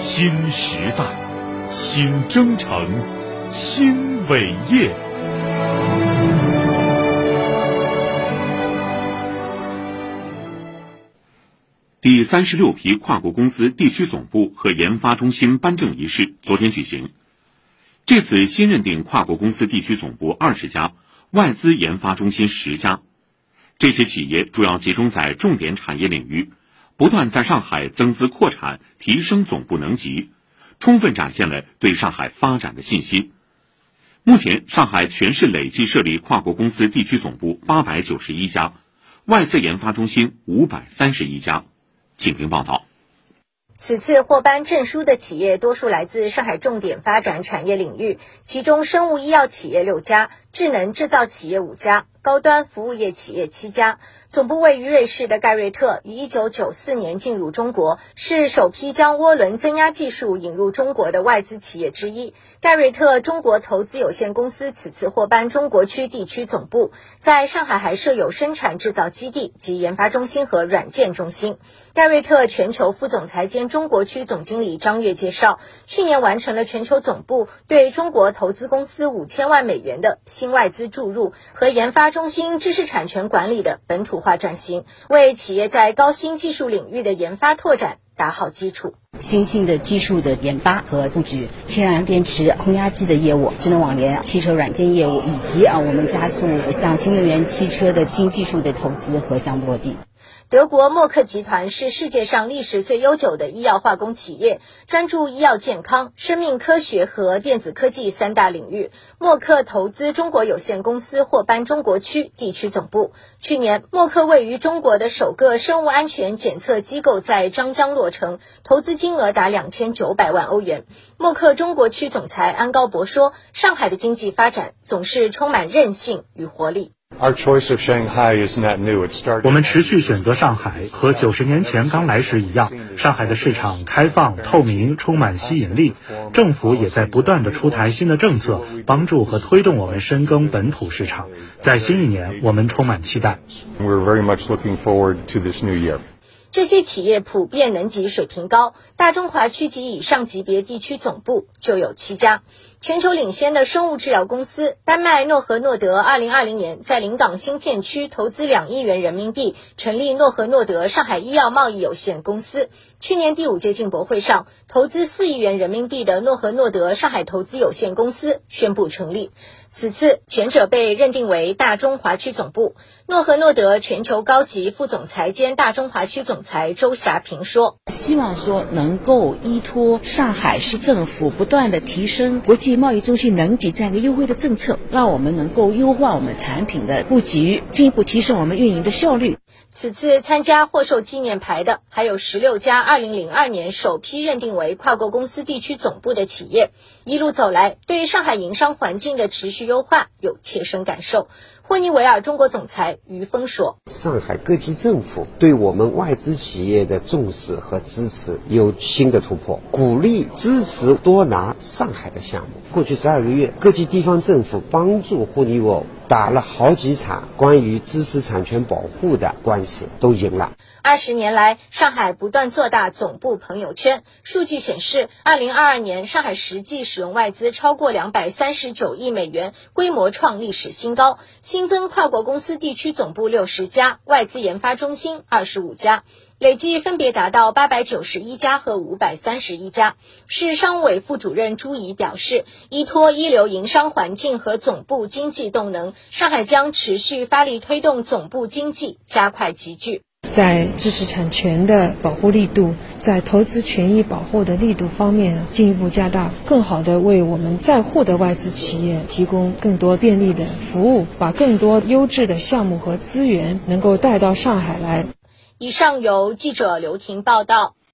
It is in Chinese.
新时代，新征程，新伟业。第三十六批跨国公司地区总部和研发中心颁证仪式昨天举行。这次新认定跨国公司地区总部二十家，外资研发中心十家。这些企业主要集中在重点产业领域，不断在上海增资扩产，提升总部能级，充分展现了对上海发展的信心。目前，上海全市累计设立跨国公司地区总部八百九十一家，外资研发中心五百三十一家。请听报道。此次获颁证书的企业多数来自上海重点发展产业领域，其中生物医药企业六家，智能制造企业五家。高端服务业企业七家，总部位于瑞士的盖瑞特于一九九四年进入中国，是首批将涡轮增压技术引入中国的外资企业之一。盖瑞特中国投资有限公司此次获颁中国区地区总部，在上海还设有生产制造基地及研发中心和软件中心。盖瑞特全球副总裁兼中国区总经理张悦介绍，去年完成了全球总部对中国投资公司五千万美元的新外资注入和研发。中心知识产权管理的本土化转型，为企业在高新技术领域的研发拓展打好基础。新兴的技术的研发和布局，氢燃电池、空压机的业务，智能网联、汽车软件业务，以及啊，我们加速向新能源汽车的新技术的投资和项目落地。德国默克集团是世界上历史最悠久的医药化工企业，专注医药健康、生命科学和电子科技三大领域。默克投资中国有限公司获颁中国区地区总部。去年，默克位于中国的首个生物安全检测机构在张江落成，投资金额达两千九百万欧元。默克中国区总裁安高博说：“上海的经济发展总是充满韧性与活力。”我们持续选择上海，和九十年前刚来时一样。上海的市场开放、透明，充满吸引力。政府也在不断的出台新的政策，帮助和推动我们深耕本土市场。在新一年，我们充满期待。这些企业普遍能级水平高，大中华区及以上级别地区总部就有七家。全球领先的生物制药公司丹麦诺和诺德，二零二零年在临港新片区投资两亿元人民币，成立诺和诺德上海医药贸易有限公司。去年第五届进博会上，投资四亿元人民币的诺和诺德上海投资有限公司宣布成立。此次前者被认定为大中华区总部。诺和诺德全球高级副总裁兼大中华区总裁周霞平说：“希望说能够依托上海市政府不断的提升国际贸易中心能级这样一个优惠的政策，让我们能够优化我们产品的布局，进一步提升我们运营的效率。”此次参加获授纪念牌的还有十六家二零零二年首批认定为跨国公司地区总部的企业。一路走来，对上海营商环境的持续优化有切身感受。霍尼韦尔中国总裁于峰说：“上海各级政府对我们外资企业的重视和支持有新的突破，鼓励支持多拿上海的项目。过去十二个月，各级地方政府帮助霍尼韦尔。”打了好几场关于知识产权保护的官司，都赢了。二十年来，上海不断做大总部朋友圈。数据显示，二零二二年上海实际使用外资超过两百三十九亿美元，规模创历史新高。新增跨国公司地区总部六十家，外资研发中心二十五家。累计分别达到八百九十一家和五百三十一家。市商务委副主任朱怡表示，依托一流营商环境和总部经济动能，上海将持续发力推动总部经济加快集聚。在知识产权的保护力度，在投资权益保护的力度方面进一步加大，更好的为我们在沪的外资企业提供更多便利的服务，把更多优质的项目和资源能够带到上海来。以上由记者刘婷报道。